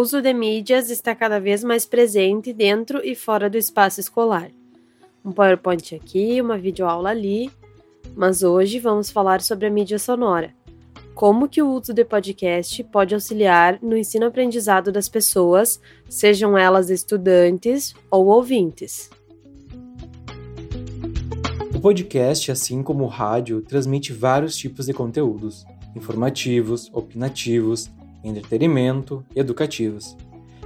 uso de mídias está cada vez mais presente dentro e fora do espaço escolar. Um PowerPoint aqui, uma videoaula ali, mas hoje vamos falar sobre a mídia sonora. Como que o uso de podcast pode auxiliar no ensino-aprendizado das pessoas, sejam elas estudantes ou ouvintes. O podcast, assim como o rádio, transmite vários tipos de conteúdos: informativos, opinativos, entretenimento, educativos.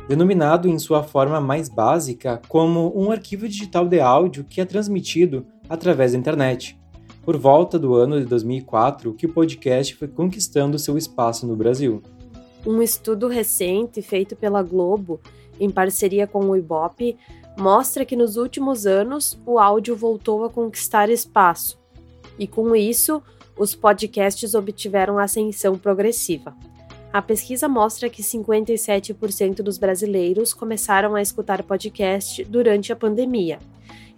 Denominado em sua forma mais básica como um arquivo digital de áudio que é transmitido através da internet. Por volta do ano de 2004, que o podcast foi conquistando seu espaço no Brasil. Um estudo recente feito pela Globo, em parceria com o Ibope, mostra que nos últimos anos o áudio voltou a conquistar espaço. E com isso, os podcasts obtiveram ascensão progressiva. A pesquisa mostra que 57% dos brasileiros começaram a escutar podcast durante a pandemia.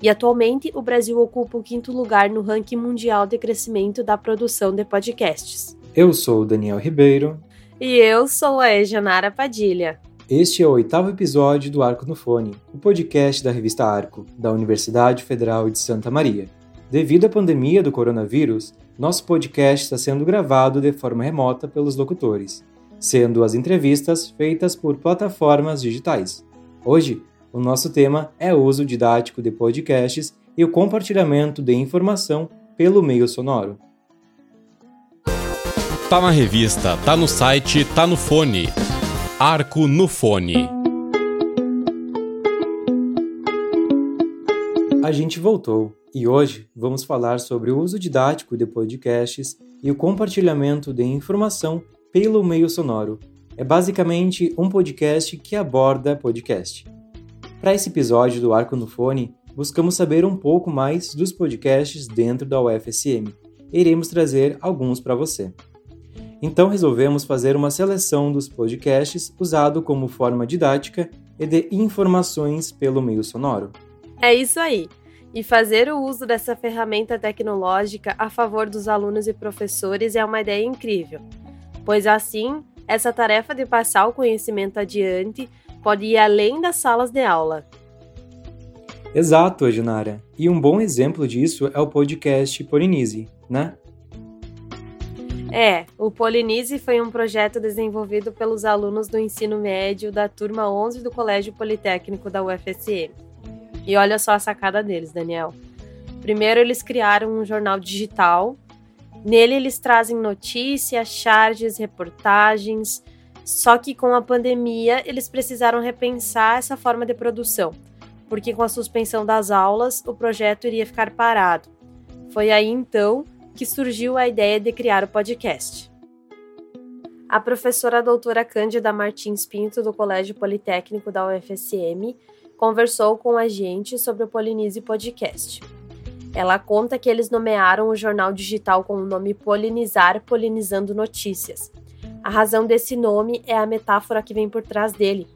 E atualmente o Brasil ocupa o quinto lugar no ranking mundial de crescimento da produção de podcasts. Eu sou o Daniel Ribeiro. E eu sou a Ejanara Padilha. Este é o oitavo episódio do Arco no Fone, o podcast da revista Arco, da Universidade Federal de Santa Maria. Devido à pandemia do coronavírus, nosso podcast está sendo gravado de forma remota pelos locutores sendo as entrevistas feitas por plataformas digitais. Hoje, o nosso tema é o uso didático de podcasts e o compartilhamento de informação pelo meio sonoro. Tá na revista, tá no site, tá no fone. Arco no fone. A gente voltou e hoje vamos falar sobre o uso didático de podcasts e o compartilhamento de informação pelo meio sonoro. É basicamente um podcast que aborda podcast. Para esse episódio do Arco no Fone, buscamos saber um pouco mais dos podcasts dentro da UFSM iremos trazer alguns para você. Então resolvemos fazer uma seleção dos podcasts usado como forma didática e de informações pelo meio sonoro. É isso aí! E fazer o uso dessa ferramenta tecnológica a favor dos alunos e professores é uma ideia incrível pois assim, essa tarefa de passar o conhecimento adiante pode ir além das salas de aula. Exato, Junara. E um bom exemplo disso é o podcast Polinise, né? É, o Polinise foi um projeto desenvolvido pelos alunos do ensino médio da turma 11 do Colégio Politécnico da UFSM. E olha só a sacada deles, Daniel. Primeiro, eles criaram um jornal digital Nele eles trazem notícias, charges, reportagens. Só que com a pandemia eles precisaram repensar essa forma de produção, porque com a suspensão das aulas o projeto iria ficar parado. Foi aí então que surgiu a ideia de criar o podcast. A professora doutora Cândida Martins Pinto, do Colégio Politécnico da UFSM, conversou com a gente sobre o Polinize Podcast. Ela conta que eles nomearam o jornal digital com o nome Polinizar, Polinizando Notícias. A razão desse nome é a metáfora que vem por trás dele,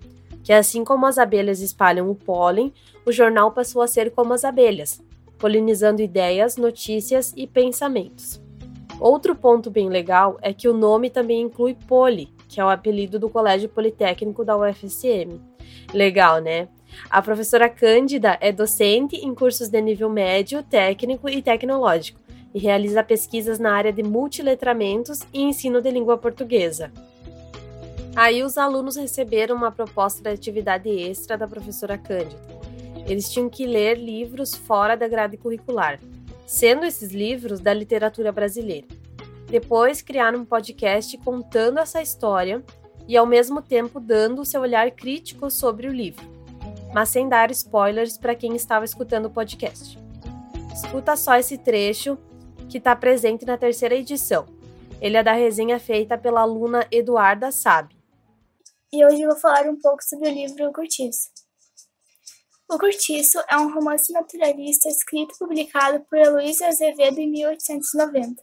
que assim como as abelhas espalham o pólen, o jornal passou a ser como as abelhas, polinizando ideias, notícias e pensamentos. Outro ponto bem legal é que o nome também inclui Poli, que é o apelido do Colégio Politécnico da UFSM. Legal, né? A professora Cândida é docente em cursos de nível médio, técnico e tecnológico e realiza pesquisas na área de multiletramentos e ensino de língua portuguesa. Aí os alunos receberam uma proposta de atividade extra da professora Cândida. Eles tinham que ler livros fora da grade curricular, sendo esses livros da literatura brasileira. Depois criaram um podcast contando essa história e ao mesmo tempo dando o seu olhar crítico sobre o livro mas sem dar spoilers para quem estava escutando o podcast. Escuta só esse trecho que está presente na terceira edição. Ele é da resenha feita pela aluna Eduarda Sabe. E hoje vou falar um pouco sobre o livro O Curtiço. O Curtiço é um romance naturalista escrito e publicado por Heloísa Azevedo em 1890.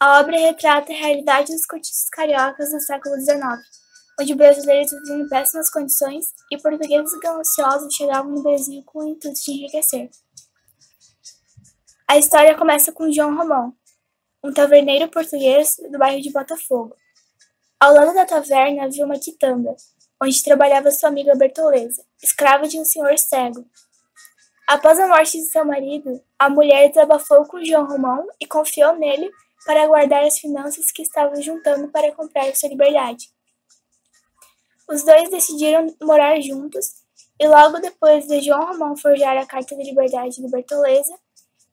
A obra retrata a realidade dos cortiços cariocas do século XIX onde brasileiros viviam em péssimas condições e portugueses gananciosos chegavam no Brasil com o intuito de enriquecer. A história começa com João Romão, um taverneiro português do bairro de Botafogo. Ao lado da taverna havia uma quitanda, onde trabalhava sua amiga Bertoleza, escrava de um senhor cego. Após a morte de seu marido, a mulher desabafou com João Romão e confiou nele para guardar as finanças que estava juntando para comprar sua liberdade. Os dois decidiram morar juntos e logo depois de João Romão forjar a Carta de Liberdade de Bertoleza,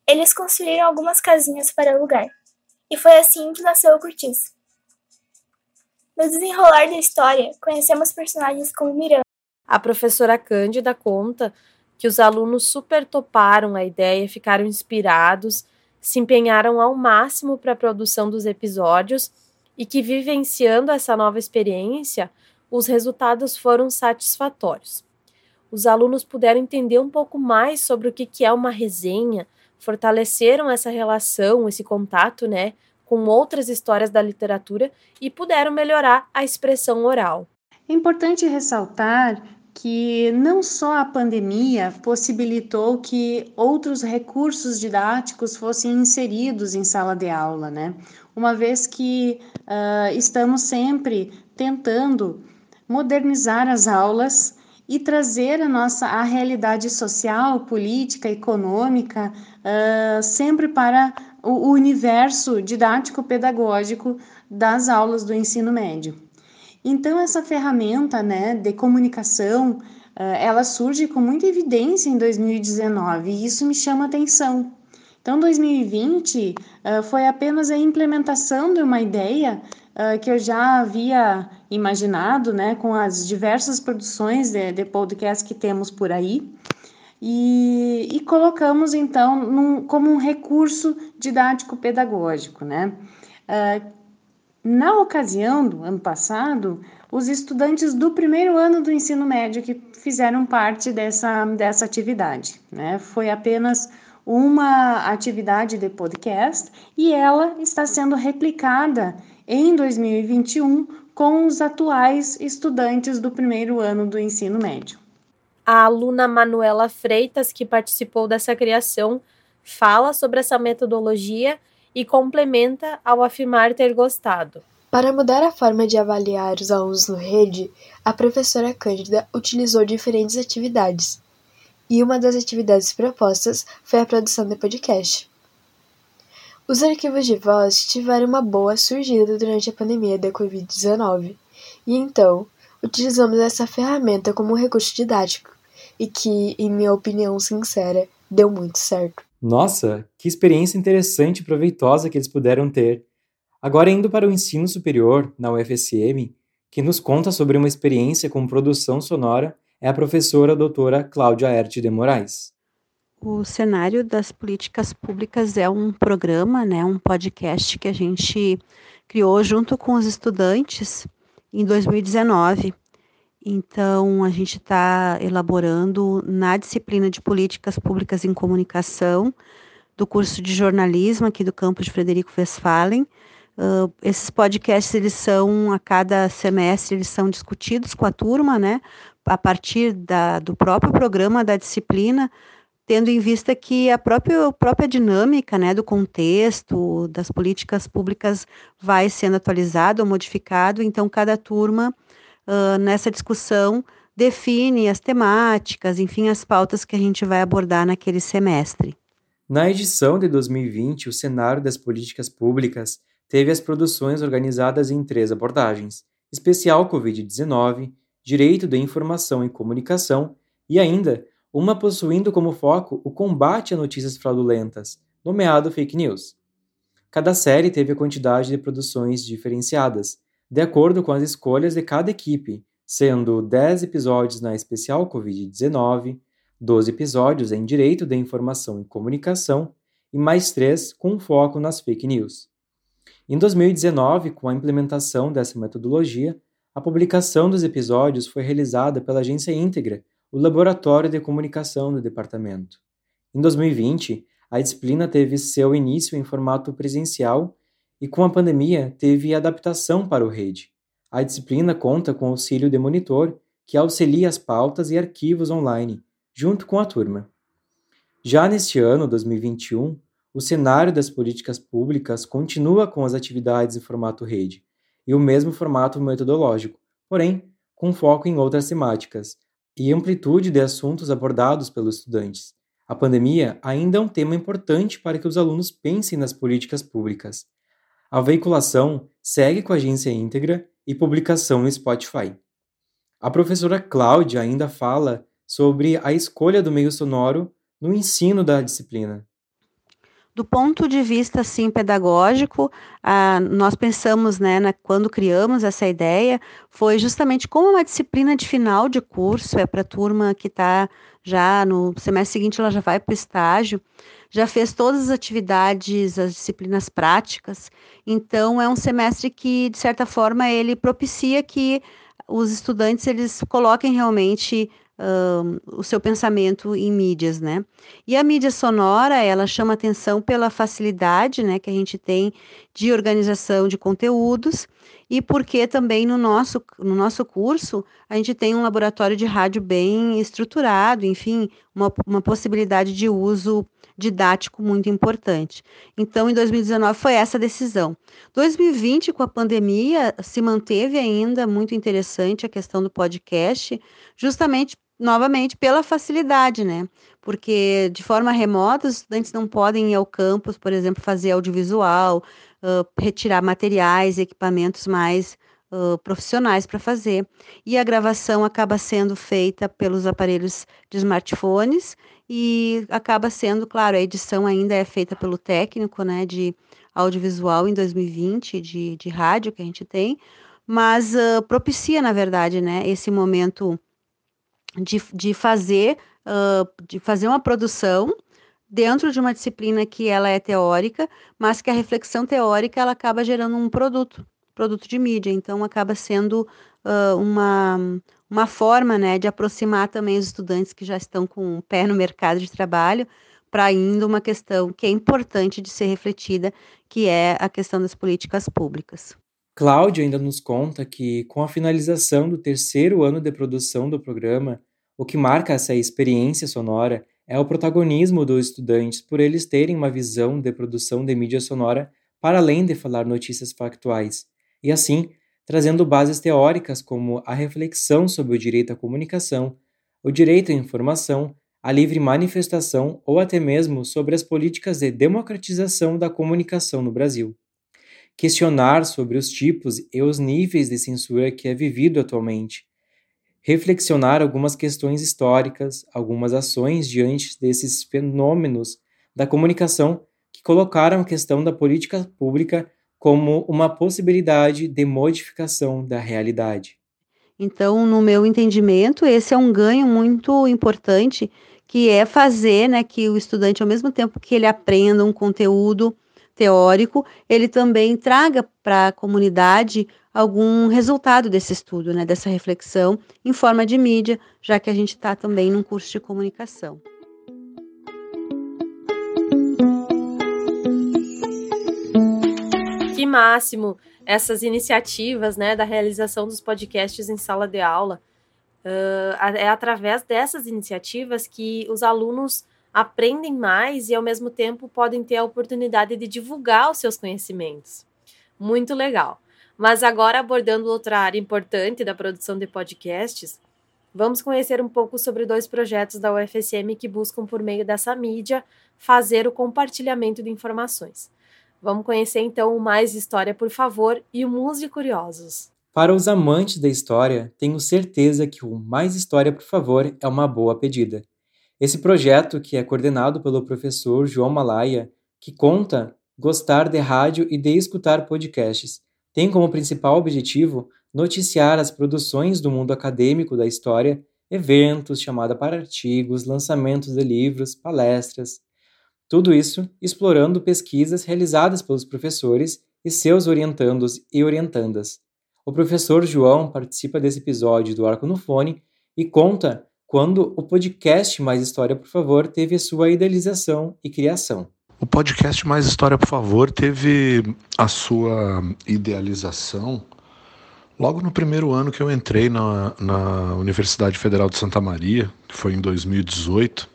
eles construíram algumas casinhas para alugar. E foi assim que nasceu o Curtiço. No desenrolar da história, conhecemos personagens como Miranda. A professora Cândida conta que os alunos super toparam a ideia, ficaram inspirados, se empenharam ao máximo para a produção dos episódios e que, vivenciando essa nova experiência, os resultados foram satisfatórios. Os alunos puderam entender um pouco mais sobre o que é uma resenha, fortaleceram essa relação, esse contato, né, com outras histórias da literatura e puderam melhorar a expressão oral. É importante ressaltar que não só a pandemia possibilitou que outros recursos didáticos fossem inseridos em sala de aula, né? Uma vez que uh, estamos sempre tentando modernizar as aulas e trazer a nossa a realidade social, política, econômica, uh, sempre para o universo didático-pedagógico das aulas do ensino médio. Então, essa ferramenta né, de comunicação, uh, ela surge com muita evidência em 2019 e isso me chama atenção. Então, 2020 uh, foi apenas a implementação de uma ideia que eu já havia imaginado, né, com as diversas produções de, de podcast que temos por aí, e, e colocamos então num, como um recurso didático-pedagógico, né? Uh, na ocasião do ano passado, os estudantes do primeiro ano do ensino médio que fizeram parte dessa, dessa atividade, né? Foi apenas uma atividade de podcast e ela está sendo replicada em 2021 com os atuais estudantes do primeiro ano do ensino médio. A aluna Manuela Freitas, que participou dessa criação, fala sobre essa metodologia e complementa ao afirmar ter gostado. Para mudar a forma de avaliar os alunos no rede, a professora Cândida utilizou diferentes atividades, e uma das atividades propostas foi a produção de podcast. Os arquivos de voz tiveram uma boa surgida durante a pandemia da Covid-19, e então utilizamos essa ferramenta como um recurso didático e que, em minha opinião sincera, deu muito certo. Nossa, que experiência interessante e proveitosa que eles puderam ter. Agora, indo para o ensino superior, na UFSM, que nos conta sobre uma experiência com produção sonora é a professora doutora Cláudia Erte de Moraes. O cenário das políticas públicas é um programa, né, um podcast que a gente criou junto com os estudantes em 2019. Então, a gente está elaborando na disciplina de políticas públicas em comunicação do curso de jornalismo aqui do campus de Frederico Westphalen. Uh, esses podcasts, eles são, a cada semestre, eles são discutidos com a turma, né, a partir da, do próprio programa da disciplina, tendo em vista que a própria, a própria dinâmica né, do contexto, das políticas públicas vai sendo atualizado ou modificado, então cada turma uh, nessa discussão define as temáticas, enfim, as pautas que a gente vai abordar naquele semestre. Na edição de 2020, o cenário das políticas públicas teve as produções organizadas em três abordagens: especial Covid-19, direito da informação e comunicação e ainda uma possuindo como foco o combate a notícias fraudulentas, nomeado fake news. Cada série teve a quantidade de produções diferenciadas, de acordo com as escolhas de cada equipe, sendo 10 episódios na especial Covid-19, 12 episódios em Direito da Informação e Comunicação e mais 3 com foco nas fake news. Em 2019, com a implementação dessa metodologia, a publicação dos episódios foi realizada pela agência íntegra o Laboratório de Comunicação do departamento. Em 2020, a disciplina teve seu início em formato presencial e, com a pandemia, teve adaptação para o rede. A disciplina conta com auxílio de monitor, que auxilia as pautas e arquivos online, junto com a turma. Já neste ano, 2021, o cenário das políticas públicas continua com as atividades em formato rede e o mesmo formato metodológico, porém com foco em outras temáticas e amplitude de assuntos abordados pelos estudantes. A pandemia ainda é um tema importante para que os alunos pensem nas políticas públicas. A veiculação segue com a agência íntegra e publicação no Spotify. A professora Cláudia ainda fala sobre a escolha do meio sonoro no ensino da disciplina. Do ponto de vista assim pedagógico, ah, nós pensamos, né, na, quando criamos essa ideia, foi justamente como uma disciplina de final de curso, é para a turma que está já no semestre seguinte, ela já vai para o estágio, já fez todas as atividades, as disciplinas práticas, então é um semestre que, de certa forma, ele propicia que os estudantes eles coloquem realmente o seu pensamento em mídias, né? E a mídia sonora, ela chama atenção pela facilidade, né, que a gente tem de organização de conteúdos e porque também no nosso, no nosso curso a gente tem um laboratório de rádio bem estruturado, enfim, uma, uma possibilidade de uso didático muito importante. Então, em 2019 foi essa decisão. 2020, com a pandemia, se manteve ainda muito interessante a questão do podcast, justamente novamente pela facilidade, né? Porque de forma remota os estudantes não podem ir ao campus, por exemplo, fazer audiovisual, uh, retirar materiais, equipamentos mais uh, profissionais para fazer. E a gravação acaba sendo feita pelos aparelhos de smartphones e acaba sendo, claro, a edição ainda é feita pelo técnico, né, de audiovisual em 2020, de, de rádio que a gente tem, mas uh, propicia, na verdade, né, esse momento de, de fazer uh, de fazer uma produção dentro de uma disciplina que ela é teórica, mas que a reflexão teórica ela acaba gerando um produto, produto de mídia. Então acaba sendo uh, uma, uma forma né, de aproximar também os estudantes que já estão com o pé no mercado de trabalho para ainda uma questão que é importante de ser refletida, que é a questão das políticas públicas. Cláudia ainda nos conta que, com a finalização do terceiro ano de produção do programa, o que marca essa experiência sonora é o protagonismo dos estudantes por eles terem uma visão de produção de mídia sonora para além de falar notícias factuais, e assim trazendo bases teóricas como a reflexão sobre o direito à comunicação, o direito à informação, a livre manifestação ou até mesmo sobre as políticas de democratização da comunicação no Brasil questionar sobre os tipos e os níveis de censura que é vivido atualmente, reflexionar algumas questões históricas, algumas ações diante desses fenômenos da comunicação que colocaram a questão da política pública como uma possibilidade de modificação da realidade. Então, no meu entendimento, esse é um ganho muito importante, que é fazer né, que o estudante, ao mesmo tempo que ele aprenda um conteúdo teórico, ele também traga para a comunidade algum resultado desse estudo, né, dessa reflexão, em forma de mídia, já que a gente está também num curso de comunicação. Que máximo essas iniciativas né, da realização dos podcasts em sala de aula. Uh, é através dessas iniciativas que os alunos aprendem mais e, ao mesmo tempo, podem ter a oportunidade de divulgar os seus conhecimentos. Muito legal. Mas agora, abordando outra área importante da produção de podcasts, vamos conhecer um pouco sobre dois projetos da UFSM que buscam, por meio dessa mídia, fazer o compartilhamento de informações. Vamos conhecer então o Mais História, por favor, e o Museu Curiosos. Para os amantes da história, tenho certeza que o Mais História, por favor, é uma boa pedida. Esse projeto, que é coordenado pelo professor João Malaya, que conta gostar de rádio e de escutar podcasts, tem como principal objetivo noticiar as produções do mundo acadêmico da história, eventos, chamada para artigos, lançamentos de livros, palestras. Tudo isso explorando pesquisas realizadas pelos professores e seus orientandos e orientandas. O professor João participa desse episódio do Arco no Fone e conta quando o podcast Mais História, por favor, teve a sua idealização e criação. O podcast Mais História, por favor, teve a sua idealização logo no primeiro ano que eu entrei na, na Universidade Federal de Santa Maria, que foi em 2018.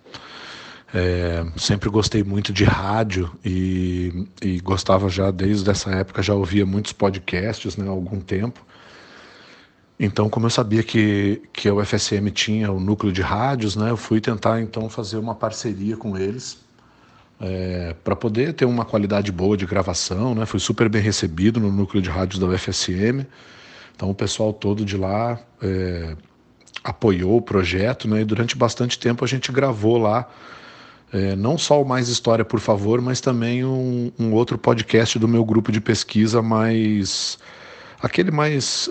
É, sempre gostei muito de rádio e, e, gostava já desde essa época, já ouvia muitos podcasts né, há algum tempo. Então, como eu sabia que, que a UFSM tinha o núcleo de rádios, né, eu fui tentar então fazer uma parceria com eles é, para poder ter uma qualidade boa de gravação. Né, fui super bem recebido no núcleo de rádios da UFSM. Então, o pessoal todo de lá é, apoiou o projeto né, e durante bastante tempo a gente gravou lá. É, não só o Mais História, por favor, mas também um, um outro podcast do meu grupo de pesquisa mais aquele mais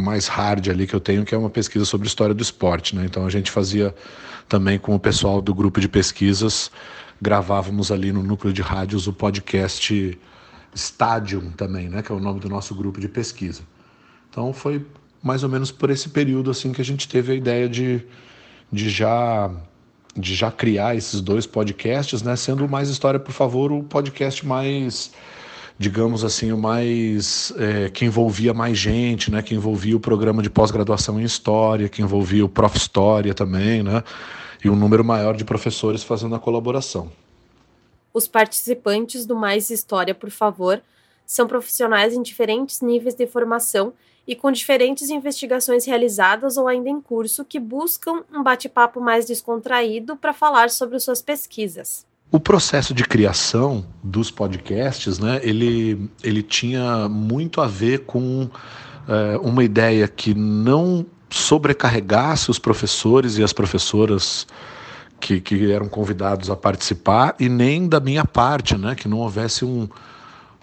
mais hard ali que eu tenho, que é uma pesquisa sobre história do esporte. Né? Então a gente fazia também com o pessoal do grupo de pesquisas, gravávamos ali no núcleo de rádios o podcast Stadium também, né? que é o nome do nosso grupo de pesquisa. Então foi mais ou menos por esse período assim que a gente teve a ideia de, de já de já criar esses dois podcasts, né? Sendo mais história, por favor, o podcast mais digamos assim, o mais é, que envolvia mais gente, né? Que envolvia o programa de pós-graduação em história, que envolvia o Prof História também, né? E um número maior de professores fazendo a colaboração. Os participantes do Mais História, por favor, são profissionais em diferentes níveis de formação e com diferentes investigações realizadas ou ainda em curso que buscam um bate-papo mais descontraído para falar sobre suas pesquisas. O processo de criação dos podcasts, né, ele, ele tinha muito a ver com é, uma ideia que não sobrecarregasse os professores e as professoras que, que eram convidados a participar e nem da minha parte, né, que não houvesse um,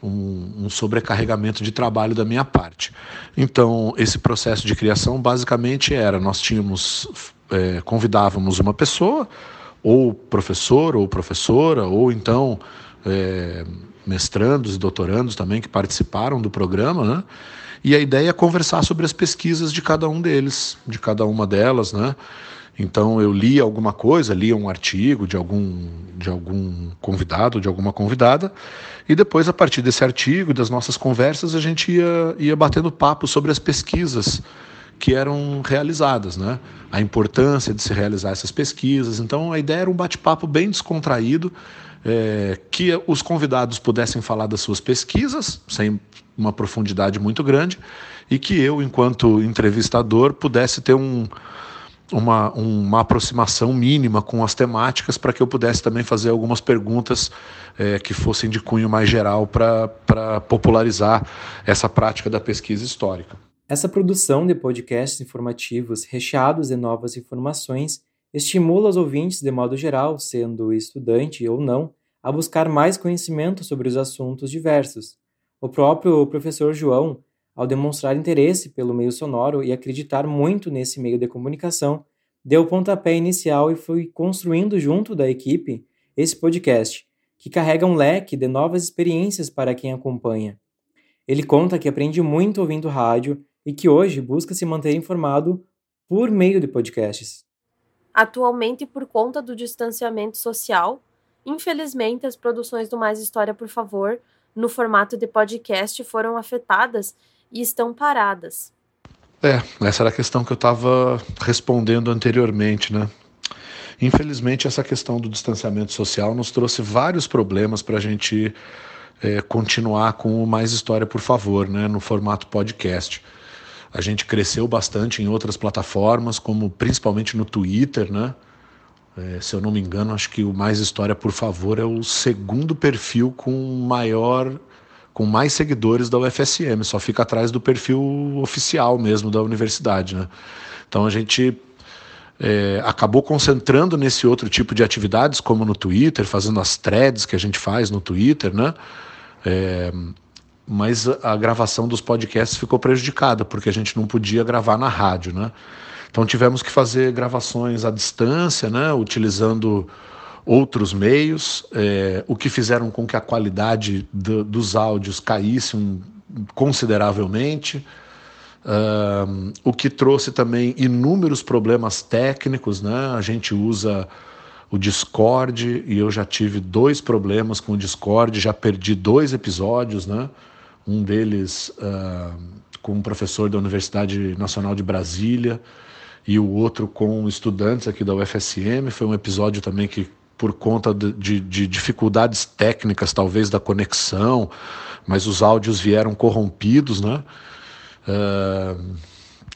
um, um, sobrecarregamento de trabalho da minha parte. Então, esse processo de criação basicamente era: nós tínhamos, é, convidávamos uma pessoa, ou professor ou professora, ou então é, mestrandos e doutorandos também que participaram do programa, né? E a ideia é conversar sobre as pesquisas de cada um deles, de cada uma delas, né? Então eu li alguma coisa, lia um artigo de algum, de algum convidado, de alguma convidada, e depois, a partir desse artigo, das nossas conversas, a gente ia, ia batendo papo sobre as pesquisas que eram realizadas, né? A importância de se realizar essas pesquisas. Então, a ideia era um bate-papo bem descontraído, é, que os convidados pudessem falar das suas pesquisas, sem uma profundidade muito grande, e que eu, enquanto entrevistador, pudesse ter um, uma, uma aproximação mínima com as temáticas para que eu pudesse também fazer algumas perguntas é, que fossem de cunho mais geral para popularizar essa prática da pesquisa histórica. Essa produção de podcasts informativos recheados de novas informações estimula os ouvintes, de modo geral, sendo estudante ou não, a buscar mais conhecimento sobre os assuntos diversos. O próprio professor João, ao demonstrar interesse pelo meio sonoro e acreditar muito nesse meio de comunicação, deu o pontapé inicial e foi construindo junto da equipe esse podcast, que carrega um leque de novas experiências para quem acompanha. Ele conta que aprende muito ouvindo rádio e que hoje busca se manter informado por meio de podcasts. Atualmente, por conta do distanciamento social, infelizmente as produções do Mais História, por favor, no formato de podcast foram afetadas e estão paradas. É, essa era a questão que eu estava respondendo anteriormente, né? Infelizmente, essa questão do distanciamento social nos trouxe vários problemas para a gente é, continuar com o Mais História, por favor, né? No formato podcast. A gente cresceu bastante em outras plataformas, como principalmente no Twitter, né? É, se eu não me engano, acho que o Mais História, por favor, é o segundo perfil com maior, com mais seguidores da UFSM. Só fica atrás do perfil oficial mesmo da universidade, né? Então a gente é, acabou concentrando nesse outro tipo de atividades, como no Twitter, fazendo as threads que a gente faz no Twitter, né? É, mas a gravação dos podcasts ficou prejudicada, porque a gente não podia gravar na rádio, né? Então tivemos que fazer gravações à distância, né? Utilizando outros meios, é, o que fizeram com que a qualidade do, dos áudios caísse um, consideravelmente, o que trouxe também inúmeros problemas técnicos, né? A gente usa o Discord e eu já tive dois problemas com o Discord, já perdi dois episódios, né? Um deles uh, com um professor da Universidade Nacional de Brasília e o outro com estudantes aqui da UFSM. Foi um episódio também que, por conta de, de, de dificuldades técnicas, talvez da conexão, mas os áudios vieram corrompidos, né? Uh,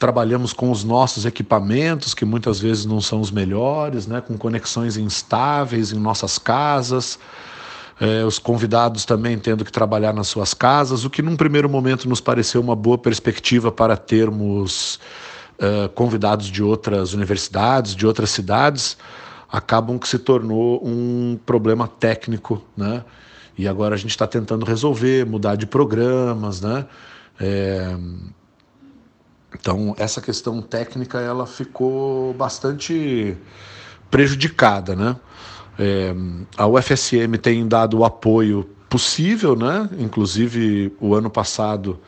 trabalhamos com os nossos equipamentos, que muitas vezes não são os melhores, né, com conexões instáveis em nossas casas. É, os convidados também tendo que trabalhar nas suas casas, o que num primeiro momento nos pareceu uma boa perspectiva para termos uh, convidados de outras universidades, de outras cidades, acabam que se tornou um problema técnico, né? E agora a gente está tentando resolver, mudar de programas, né? É... Então essa questão técnica ela ficou bastante prejudicada, né? É, a UFSM tem dado o apoio possível, né? Inclusive, o ano passado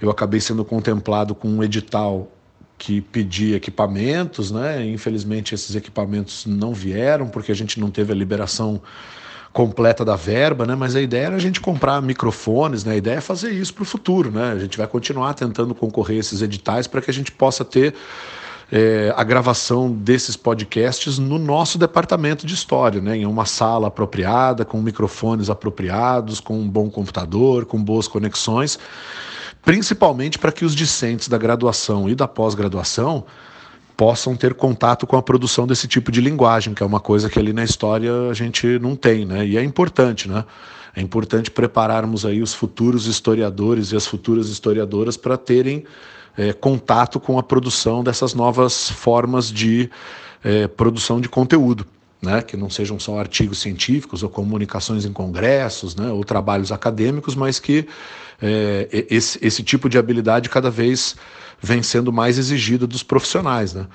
eu acabei sendo contemplado com um edital que pedia equipamentos, né? Infelizmente, esses equipamentos não vieram porque a gente não teve a liberação completa da verba, né? Mas a ideia era a gente comprar microfones, né? A ideia é fazer isso para o futuro, né? A gente vai continuar tentando concorrer a esses editais para que a gente possa ter é, a gravação desses podcasts no nosso departamento de história, né, em uma sala apropriada, com microfones apropriados, com um bom computador, com boas conexões, principalmente para que os discentes da graduação e da pós-graduação possam ter contato com a produção desse tipo de linguagem, que é uma coisa que ali na história a gente não tem, né? E é importante, né? É importante prepararmos aí os futuros historiadores e as futuras historiadoras para terem é, contato com a produção dessas novas formas de é, produção de conteúdo. Né, que não sejam só artigos científicos ou comunicações em congressos né, ou trabalhos acadêmicos, mas que é, esse, esse, tipo de habilidade cada vez vem sendo mais exigida dos profissionais. Né?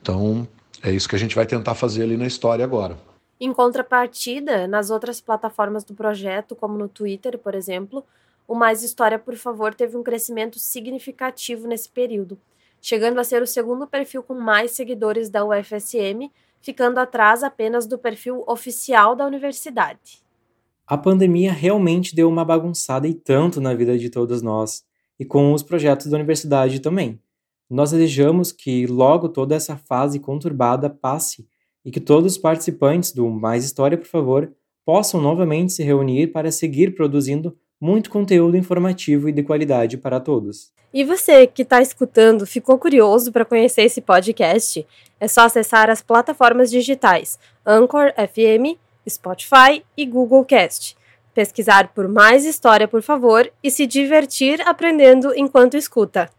Então, é isso que a gente vai tentar fazer ali na história agora. Em contrapartida, nas outras plataformas do projeto, como no Twitter, por exemplo, o Mais História, por favor, teve um crescimento significativo nesse período, chegando a ser o segundo perfil com mais seguidores da UFSM, ficando atrás apenas do perfil oficial da universidade. A pandemia realmente deu uma bagunçada e tanto na vida de todos nós, e com os projetos da universidade também. Nós desejamos que logo toda essa fase conturbada passe e que todos os participantes do Mais História, por favor, possam novamente se reunir para seguir produzindo muito conteúdo informativo e de qualidade para todos. E você que está escutando, ficou curioso para conhecer esse podcast? É só acessar as plataformas digitais Anchor FM, Spotify e Google Cast. Pesquisar por mais história, por favor, e se divertir aprendendo enquanto escuta.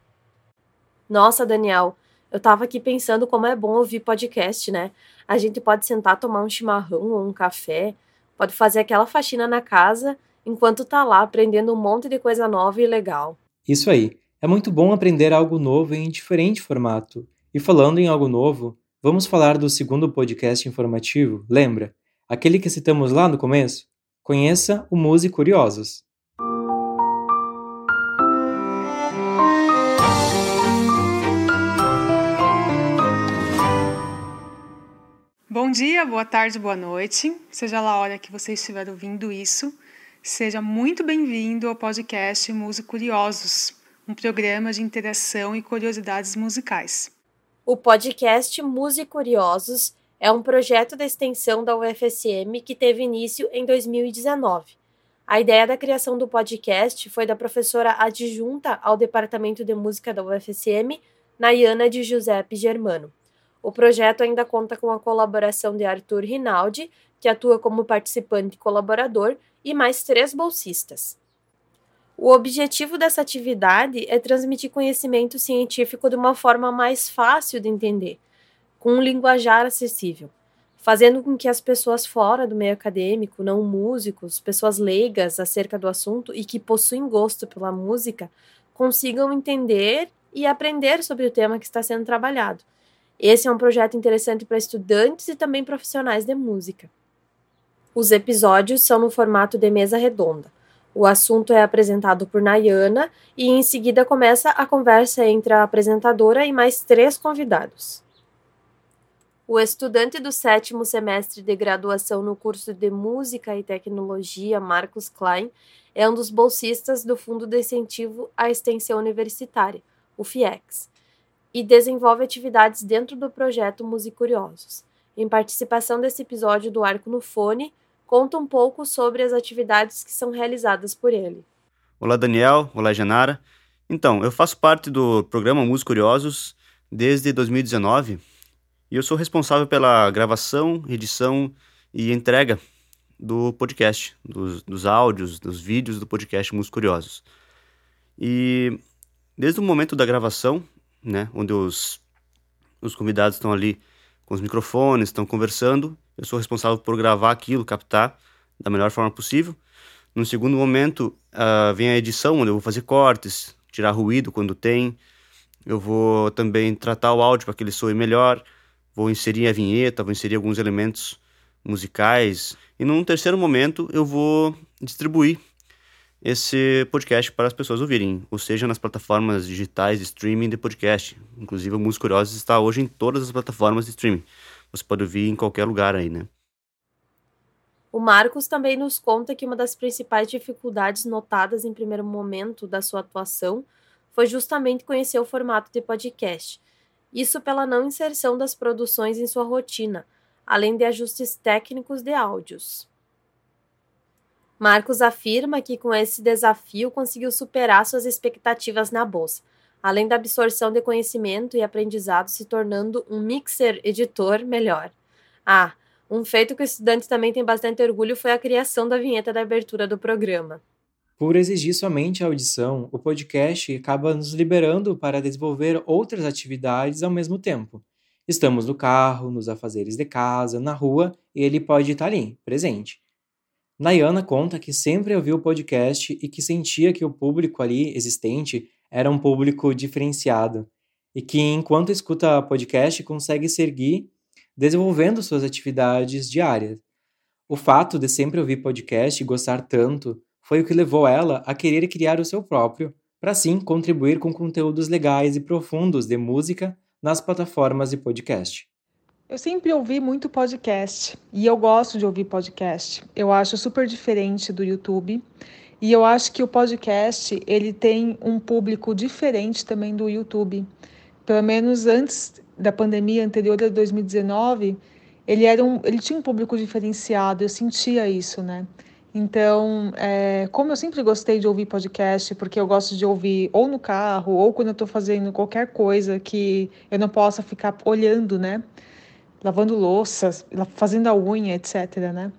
Nossa, Daniel, eu estava aqui pensando como é bom ouvir podcast, né? A gente pode sentar tomar um chimarrão ou um café, pode fazer aquela faxina na casa enquanto tá lá aprendendo um monte de coisa nova e legal. Isso aí. É muito bom aprender algo novo em diferente formato. E falando em algo novo, vamos falar do segundo podcast informativo, lembra? Aquele que citamos lá no começo? Conheça o Muse Curiosos. Bom dia, boa tarde, boa noite, seja lá a hora que você estiver ouvindo isso. Seja muito bem-vindo ao podcast Música Curiosos, um programa de interação e curiosidades musicais. O podcast Música Curiosos é um projeto de extensão da UFSM que teve início em 2019. A ideia da criação do podcast foi da professora adjunta ao Departamento de Música da UFSM, Nayana de Giuseppe Germano. O projeto ainda conta com a colaboração de Arthur Rinaldi, que atua como participante colaborador, e mais três bolsistas. O objetivo dessa atividade é transmitir conhecimento científico de uma forma mais fácil de entender, com um linguajar acessível, fazendo com que as pessoas fora do meio acadêmico, não músicos, pessoas leigas acerca do assunto e que possuem gosto pela música, consigam entender e aprender sobre o tema que está sendo trabalhado. Esse é um projeto interessante para estudantes e também profissionais de música. Os episódios são no formato de mesa redonda. O assunto é apresentado por Nayana e em seguida começa a conversa entre a apresentadora e mais três convidados. O estudante do sétimo semestre de graduação no curso de Música e Tecnologia, Marcos Klein, é um dos bolsistas do Fundo de Incentivo à Extensão Universitária, o FIEX, e desenvolve atividades dentro do projeto Musicuriosos. Em participação desse episódio do Arco no Fone, conta um pouco sobre as atividades que são realizadas por ele. Olá, Daniel. Olá, Janara. Então, eu faço parte do programa Músicos Curiosos desde 2019 e eu sou responsável pela gravação, edição e entrega do podcast, dos, dos áudios, dos vídeos do podcast Músicos Curiosos. E desde o momento da gravação, né, onde os, os convidados estão ali com os microfones, estão conversando, eu sou responsável por gravar aquilo, captar da melhor forma possível. No segundo momento, uh, vem a edição, onde eu vou fazer cortes, tirar ruído quando tem. Eu vou também tratar o áudio para que ele soe melhor. Vou inserir a vinheta, vou inserir alguns elementos musicais. E num terceiro momento, eu vou distribuir esse podcast para as pessoas ouvirem, ou seja, nas plataformas digitais de streaming de podcast. Inclusive, o Música Curiosos está hoje em todas as plataformas de streaming. Você pode ouvir em qualquer lugar aí, né? O Marcos também nos conta que uma das principais dificuldades notadas em primeiro momento da sua atuação foi justamente conhecer o formato de podcast. Isso pela não inserção das produções em sua rotina, além de ajustes técnicos de áudios. Marcos afirma que com esse desafio conseguiu superar suas expectativas na bolsa, além da absorção de conhecimento e aprendizado se tornando um mixer editor melhor. Ah, um feito que o estudante também tem bastante orgulho foi a criação da vinheta da abertura do programa. Por exigir somente a audição, o podcast acaba nos liberando para desenvolver outras atividades ao mesmo tempo. Estamos no carro, nos afazeres de casa, na rua e ele pode estar ali, presente. Nayana conta que sempre ouviu o podcast e que sentia que o público ali existente era um público diferenciado e que, enquanto escuta podcast, consegue seguir desenvolvendo suas atividades diárias. O fato de sempre ouvir podcast e gostar tanto foi o que levou ela a querer criar o seu próprio, para assim contribuir com conteúdos legais e profundos de música nas plataformas de podcast. Eu sempre ouvi muito podcast e eu gosto de ouvir podcast. Eu acho super diferente do YouTube e eu acho que o podcast ele tem um público diferente também do YouTube. Pelo menos antes da pandemia anterior a 2019, ele era um, ele tinha um público diferenciado, eu sentia isso, né? Então, é, como eu sempre gostei de ouvir podcast, porque eu gosto de ouvir ou no carro, ou quando eu estou fazendo qualquer coisa que eu não possa ficar olhando, né? Lavando louças, fazendo a unha, etc, né?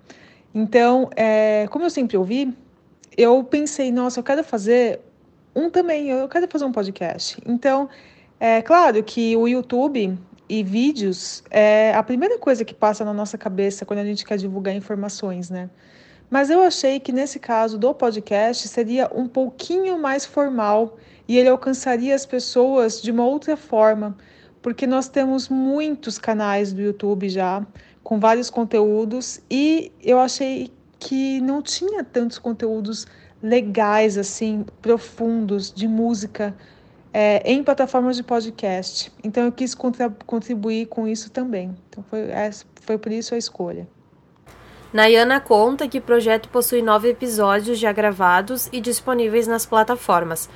Então, é, como eu sempre ouvi, eu pensei, nossa, eu quero fazer um também, eu quero fazer um podcast. Então, é claro que o YouTube e vídeos é a primeira coisa que passa na nossa cabeça quando a gente quer divulgar informações, né? Mas eu achei que nesse caso do podcast seria um pouquinho mais formal e ele alcançaria as pessoas de uma outra forma, porque nós temos muitos canais do YouTube já com vários conteúdos e eu achei que não tinha tantos conteúdos legais assim, profundos de música é, em plataformas de podcast. Então eu quis contribuir com isso também. Então foi, é, foi por isso a escolha. Nayana conta que o projeto possui nove episódios já gravados e disponíveis nas plataformas.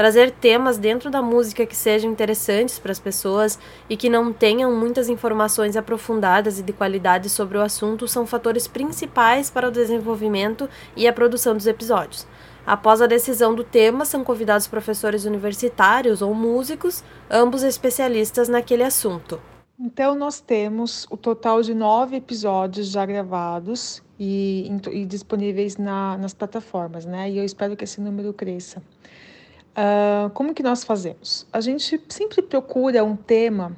Trazer temas dentro da música que sejam interessantes para as pessoas e que não tenham muitas informações aprofundadas e de qualidade sobre o assunto são fatores principais para o desenvolvimento e a produção dos episódios. Após a decisão do tema, são convidados professores universitários ou músicos, ambos especialistas naquele assunto. Então, nós temos o total de nove episódios já gravados e, e disponíveis na, nas plataformas, né? E eu espero que esse número cresça. Uh, como que nós fazemos? A gente sempre procura um tema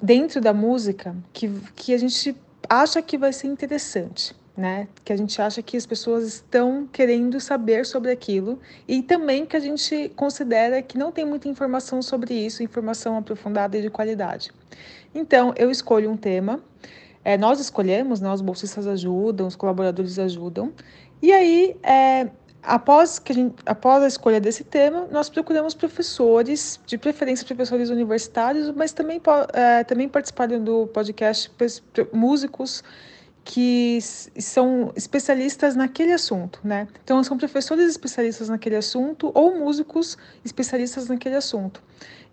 dentro da música que, que a gente acha que vai ser interessante né? Que a gente acha que as pessoas estão querendo saber sobre aquilo e também que a gente considera que não tem muita informação sobre isso, informação aprofundada e de qualidade. Então, eu escolho um tema, é, nós escolhemos, né, os bolsistas ajudam, os colaboradores ajudam, e aí, é, após, que a gente, após a escolha desse tema, nós procuramos professores, de preferência professores universitários, mas também, é, também participaram do podcast músicos, que são especialistas naquele assunto, né? Então são professores especialistas naquele assunto ou músicos especialistas naquele assunto.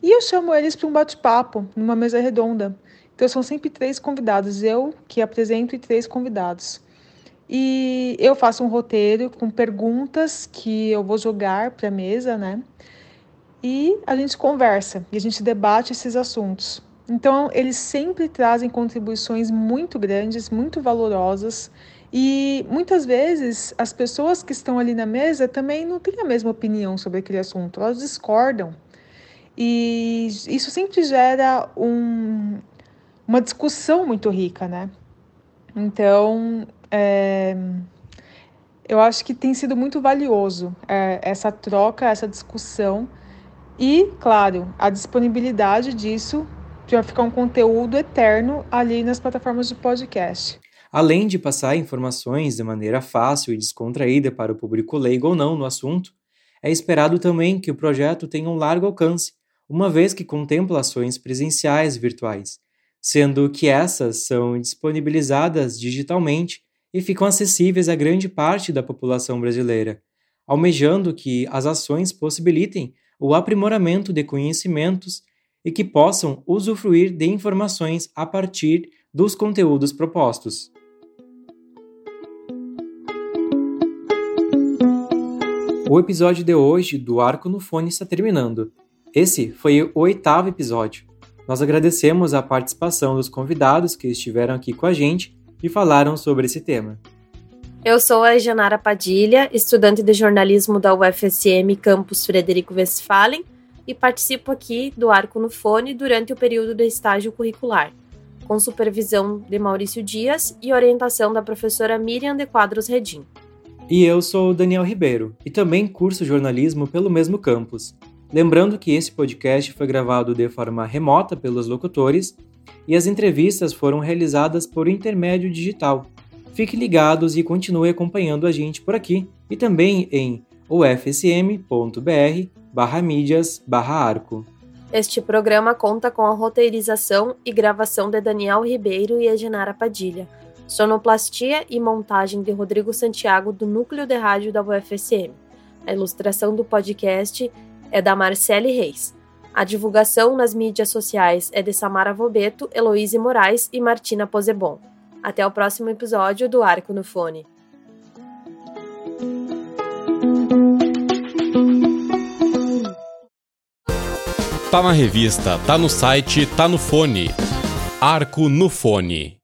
E eu chamo eles para um bate-papo numa mesa redonda. Então são sempre três convidados, eu que apresento e três convidados. E eu faço um roteiro com perguntas que eu vou jogar para a mesa, né? e a gente conversa e a gente debate esses assuntos. Então, eles sempre trazem contribuições muito grandes, muito valorosas, e muitas vezes as pessoas que estão ali na mesa também não têm a mesma opinião sobre aquele assunto, elas discordam. E isso sempre gera um, uma discussão muito rica, né? Então, é, eu acho que tem sido muito valioso é, essa troca, essa discussão e, claro, a disponibilidade disso para ficar um conteúdo eterno ali nas plataformas de podcast. Além de passar informações de maneira fácil e descontraída para o público leigo ou não no assunto, é esperado também que o projeto tenha um largo alcance, uma vez que contempla ações presenciais virtuais, sendo que essas são disponibilizadas digitalmente e ficam acessíveis a grande parte da população brasileira, almejando que as ações possibilitem o aprimoramento de conhecimentos e que possam usufruir de informações a partir dos conteúdos propostos. O episódio de hoje do Arco no Fone está terminando. Esse foi o oitavo episódio. Nós agradecemos a participação dos convidados que estiveram aqui com a gente e falaram sobre esse tema. Eu sou a Janara Padilha, estudante de jornalismo da UFSM Campus Frederico Westphalen e participo aqui do Arco no Fone durante o período de estágio curricular, com supervisão de Maurício Dias e orientação da professora Miriam de Quadros Redim. E eu sou o Daniel Ribeiro e também curso jornalismo pelo mesmo campus. Lembrando que esse podcast foi gravado de forma remota pelos locutores e as entrevistas foram realizadas por intermédio digital. Fique ligados e continue acompanhando a gente por aqui e também em ufsm.br barra mídias barra arco. Este programa conta com a roteirização e gravação de Daniel Ribeiro e Egenara Padilha, sonoplastia e montagem de Rodrigo Santiago do Núcleo de Rádio da UFSM. A ilustração do podcast é da Marcele Reis. A divulgação nas mídias sociais é de Samara Vobeto, Heloíse Moraes e Martina Posebon. Até o próximo episódio do Arco no Fone. Tá na revista, tá no site, tá no fone. Arco no Fone.